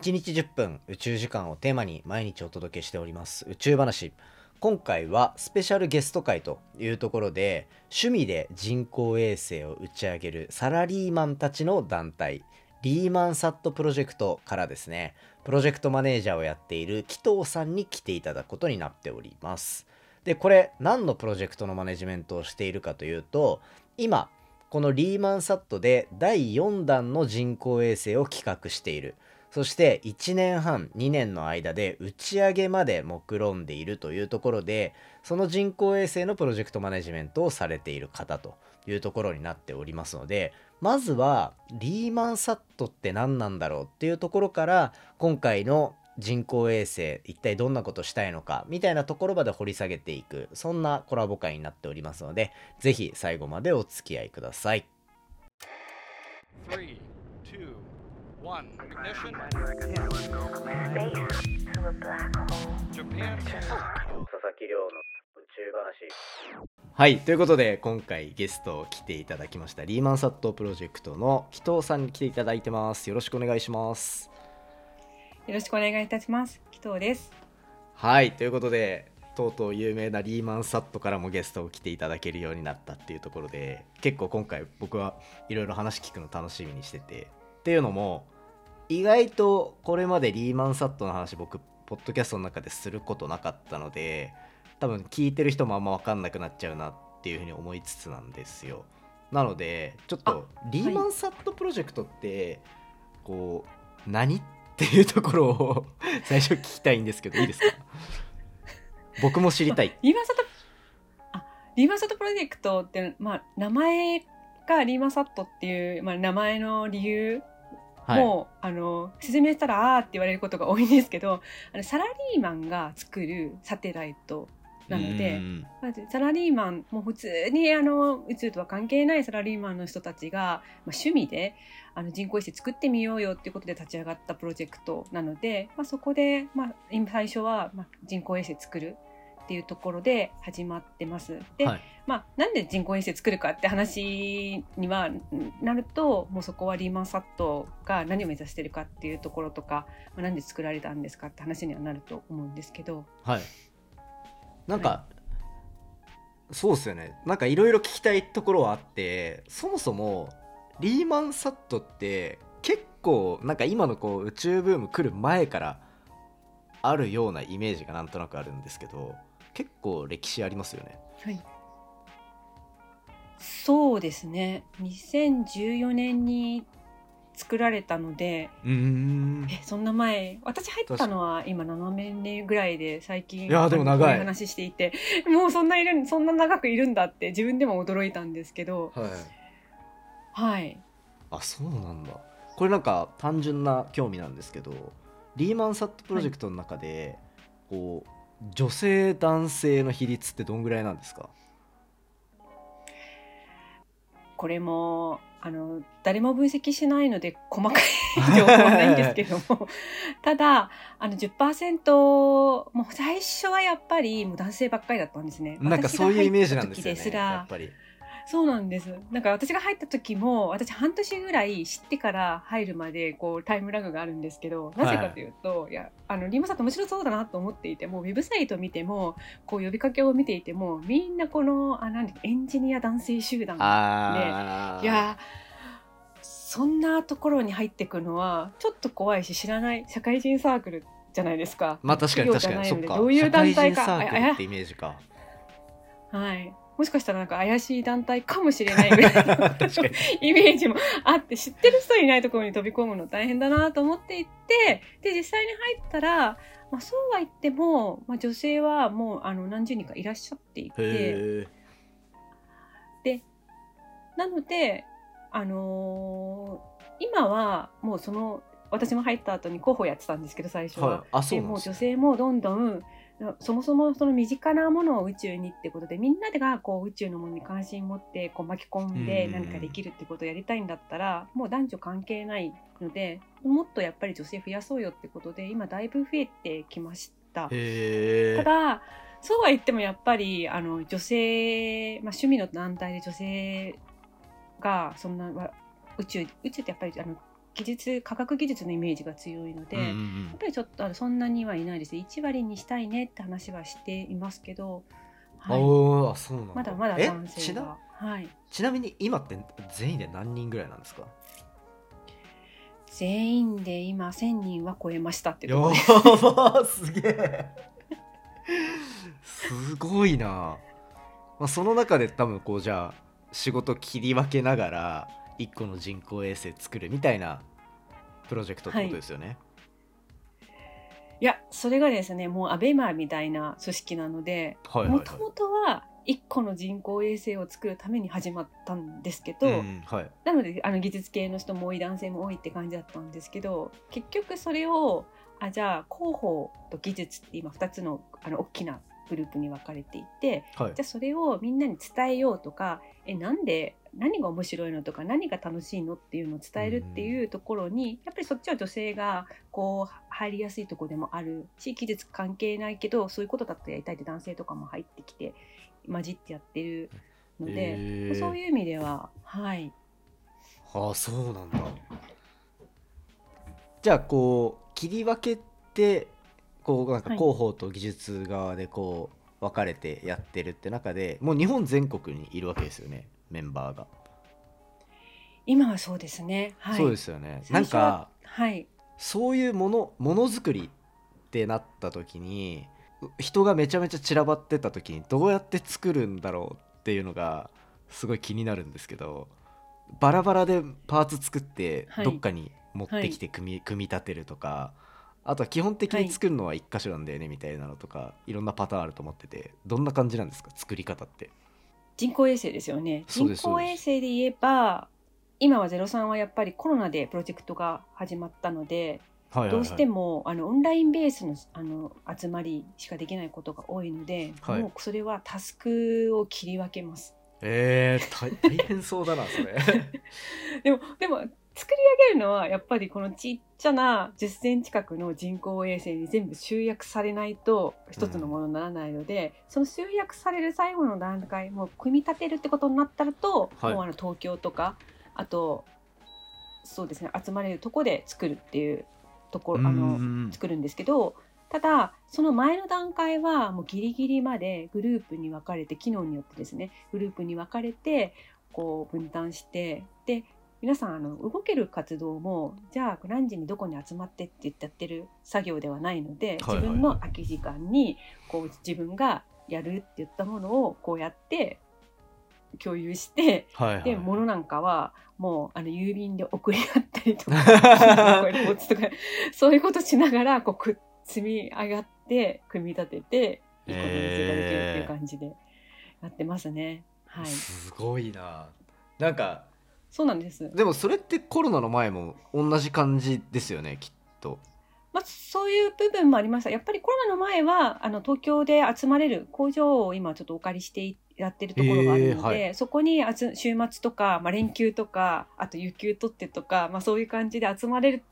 1日10分宇宙時間をテーマに毎日お届けしております。宇宙話。今回はスペシャルゲスト会というところで趣味で人工衛星を打ち上げるサラリーマンたちの団体リーマンサットプロジェクトからですね。プロジェクトマネージャーをやっている紀藤さんに来ていただくことになっております。でこれ何のプロジェクトのマネジメントをしているかというと今このリーマンサットで第4弾の人工衛星を企画している。そして1年半2年の間で打ち上げまで目論んでいるというところでその人工衛星のプロジェクトマネジメントをされている方というところになっておりますのでまずはリーマンサットって何なんだろうっていうところから今回の人工衛星一体どんなことしたいのかみたいなところまで掘り下げていくそんなコラボ会になっておりますのでぜひ最後までお付き合いください。3 one. Ignition. Japan. はい。ということで、今回ゲスト来ていただきました、リーマンサットプロジェクトの紀藤さんに来ていただいてます。よろしくお願いします。よろしくお願いいたします。紀藤です。はい。ということで、とうとう有名なリーマンサットからもゲストを来ていただけるようになったっていうところで、結構今回僕はいろいろ話聞くの楽しみにしてて、っていうのも、意外とこれまでリーマンサットの話僕ポッドキャストの中ですることなかったので多分聞いてる人もあんま分かんなくなっちゃうなっていうふうに思いつつなんですよ。なのでちょっとリーマンサットプロジェクトってこう何っていうところを 最初聞きたいんですけどいいですか？僕も知りたい。リーマンサットあリーマンサットプロジェクトってまあ名前がリーマンサットっていう、まあ、名前の理由もうあの説明したらあーって言われることが多いんですけどあのサラリーマンが作るサテライトなので、まずサラリーマンもう普通にあの宇宙とは関係ないサラリーマンの人たちが、まあ、趣味であの人工衛星作ってみようよっていうことで立ち上がったプロジェクトなので、まあ、そこで、まあ、今最初は、まあ、人工衛星作るっていうところで始まってます。で、はい、まあ、なんで人工衛星作るかって話にはなるともうそこはリーマンサットが何を目指してるかっていうところとか、まあ、なんで作られたんですかって話にはなると思うんですけど。はい、なんか、はい、そうですよね。なんかいろいろ聞きたいところはあってそもそもリーマンサットって結構なんか今のこう宇宙ブーム来る前からあるようなイメージがなんとなくあるんですけど結構歴史ありますよね。はい。そうですね。2014年に作られたのでうん。えそんな前私入ったのは今7年ぐらいで最近いやでも長い。話していてもうそんないるそんな長くいるんだって自分でも驚いたんですけどはい、はい、あそうなんだ。これなんか単純な興味なんですけどリーマンサットプロジェクトの中で、はい、こう女性男性の比率ってどんぐらいなんですか？これもあの誰も分析しないので細かい情報はないんですけども ただあの10%もう最初はやっぱりもう男性ばっかりだったんですね。なんかそういうイメージなんですよね。やっぱりそうなんです。なんか私が入った時も、私半年ぐらい知ってから入るまで、こう、タイムラグがあるんですけど、なぜかというと、はい、いや、あの、リーマサット面白そうだなと思っていても、ウェブサイト見ても、こう、呼びかけを見ていても、みんなこの、あ、なんエンジニア男性集団で、いや、そんなところに入っていくのは、ちょっと怖いし、知らない社会人サークルじゃないですか。まあ確かに確かに。どういう団体か。ってイメージか。はい。もしかしたらなんか怪しい団体かもしれないぐらいの イメージもあって知ってる人いないところに飛び込むの大変だなと思っていってで実際に入ったら、まあ、そうは言っても、まあ、女性はもうあの何十人かいらっしゃっていて。でなのであのー、今はもうその私も入った後に候補やってたんですけど最初は。はい、でもう女性もどんどんそもそもその身近なものを宇宙にってことでみんなでがこう宇宙のものに関心を持ってこう巻き込んで何かできるってことをやりたいんだったらもう男女関係ないのでもっとやっぱり女性増やそうよってことで今だいぶ増えてきました。ただそうは言ってもやっぱりあの女性、まあ、趣味の団体で女性がそんな宇宙宇宙ってやっぱりあの技術科学技術のイメージが強いので、うんうんやっぱりちょっとそんなにはいないです。1割にしたいねって話はしていますけど、うん、はい、そうなんだ。まだまだえ男性ちながはい。ちなみに今って全員で何人ぐらいなんですか？全員で今1000人は超えましたってこ。やろでばすげえ。すごいな、まあ、その中で多分こうじゃあ仕事切り分けながら一個の人工衛星作るみたいなプロジェクトってことですよね、い。やそれがですねもうアベマみたいな組織なのではい、はいはい。もともとは1個の人工衛星を作るために始まったんですけど、うんはい。なのであの技術系の人も多い男性も多いって感じだったんですけど結局それをあじゃあ広報と技術って今2つのあの大きなグループに分かれていてはい。じゃあそれをみんなに伝えようとかえなんで何が面白いのとか何が楽しいのっていうのを伝えるっていうところにやっぱりそっちは女性がこう入りやすいところでもあるし技術関係ないけどそういうことだとやりたいって男性とかも入ってきて混じってやってるので、へー。そういう意味でははい。ああそうなんだ。じゃあこう切り分けてこうなんかはい。広報と技術側でこう分かれてやってるって中でもう日本全国にいるわけですよねメンバーが、今はそうですね。はい。そうですよね。なんかはい。そういうものものづくりってなった時に人がめちゃめちゃ散らばってた時にどうやって作るんだろうっていうのがすごい気になるんですけどバラバラでパーツ作ってはい。どっかに持ってきて組み,、組み立てるとかあとは基本的に作るのは一箇所なんだよねみたいなのとか、い、ろんなパターンあると思っててどんな感じなんですか作り方って？人工衛星ですよね。人工衛星で言えば今は03はやっぱりコロナでプロジェクトが始まったのではいはいはい。どうしてもあのオンラインベースのあの集まりしかできないことが多いので、はい。もうそれはタスクを切り分けます。えー、大大変そうだなそれ。でもでも作り上げるのはやっぱりこのちっちゃな10センチ角の人工衛星に全部集約されないと一つのものにならないので、その集約される最後の段階もう組み立てるってことになったらと、はい。もうあの東京とかあとそうですね集まれるとこで作るっていうところあのうん作るんですけどただその前の段階はもうギリギリまでグループに分かれて機能によってですねグループに分かれてこう分担してで皆さんあの動ける活動もじゃあ何時にどこに集まってって言ってやってる作業ではないので自分の空き時間にこう自分がやるって言ったものをこうやって共有してはいはい。で物なんかはもうあの郵便で送り合ったりとか そういうことしながらこうく積み上がって組み立てて一個の店ができるっていう感じでやってますね。はい、すごいな。なんかそうなんです。でもそれってコロナの前も同じ感じですよねきっとまあ、そういう部分もありました。やっぱりコロナの前はあの東京で集まれる工場を今ちょっとお借りしてやってるところがあるので、はそこにあつ週末とか、まあ、連休とかあと有給取ってとか、まあ、そういう感じで集まれる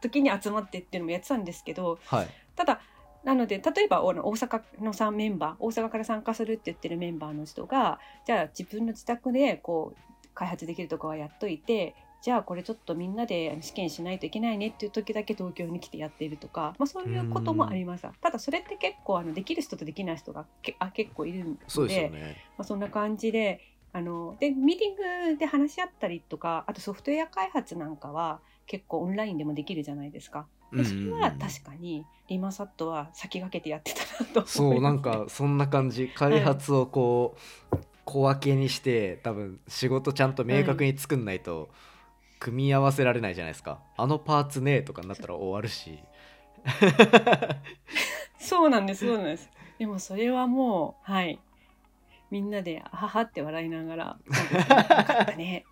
時に集まってっていうのもやってたんですけどはいただなので例えば大阪の3メンバー大阪から参加するって言ってるメンバーの人がじゃあ自分の自宅でこう開発できるとこはやっといてじゃあこれちょっとみんなで試験しないといけないねっていう時だけ東京に来てやっているとか、まあ、そういうこともありましたただそれって結構あのできる人とできない人がけあ結構いるのでそね。まあ、そんな感じであのでミーティングで話し合ったりとかあとソフトウェア開発なんかは結構オンラインでもできるじゃないですか。でそれは確かにリーマンサットは先駆けてやってたなと思います、そうなんかそんな感じ。開発をこう、小分けにして多分仕事ちゃんと明確に作んないと組み合わせられないじゃないですか、あのパーツねとかになったら終わるし。そうなんですそうなんです。でもそれはもうはい。みんなで「はは」って笑い ながら「そうですねよかったね」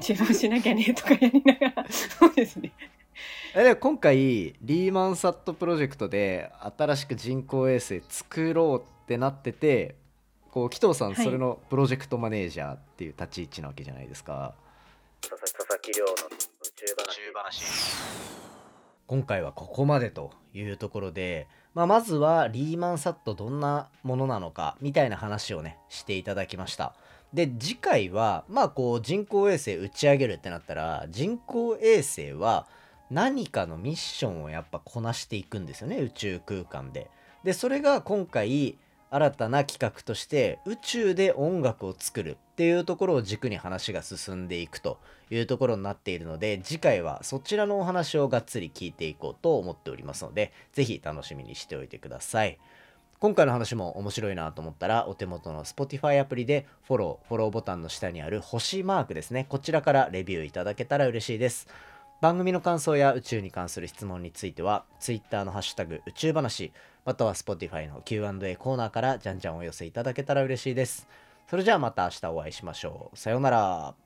注文しなきゃねとかやりながらそうですね。えで今回リーマンサットプロジェクトで新しく人工衛星作ろうってなっててこう紀藤さんはい。それのプロジェクトマネージャーっていう立ち位置なわけじゃないですか、佐々木亮の宇宙話。今回はここまでというところで、まあ、まずはリーマンサットどんなものなのかみたいな話をねしていただきました。で次回はまあこう人工衛星打ち上げるってなったら人工衛星は何かのミッションをやっぱこなしていくんですよね宇宙空間で。でそれが今回新たな企画として宇宙で音楽を作るっていうところを軸に話が進んでいくというところになっているので次回はそちらのお話をがっつり聞いていこうと思っておりますので是非楽しみにしておいてください。今回の話も面白いなと思ったらお手元の Spotify アプリでフォロー、フォローボタンの下にある星マークですね。こちらからレビューいただけたら嬉しいです。番組の感想や宇宙に関する質問については Twitter のハッシュタグ宇宙話または Spotify の Q&A コーナーからじゃんじゃんお寄せいただけたら嬉しいです。それじゃあまた明日お会いしましょう。さようなら。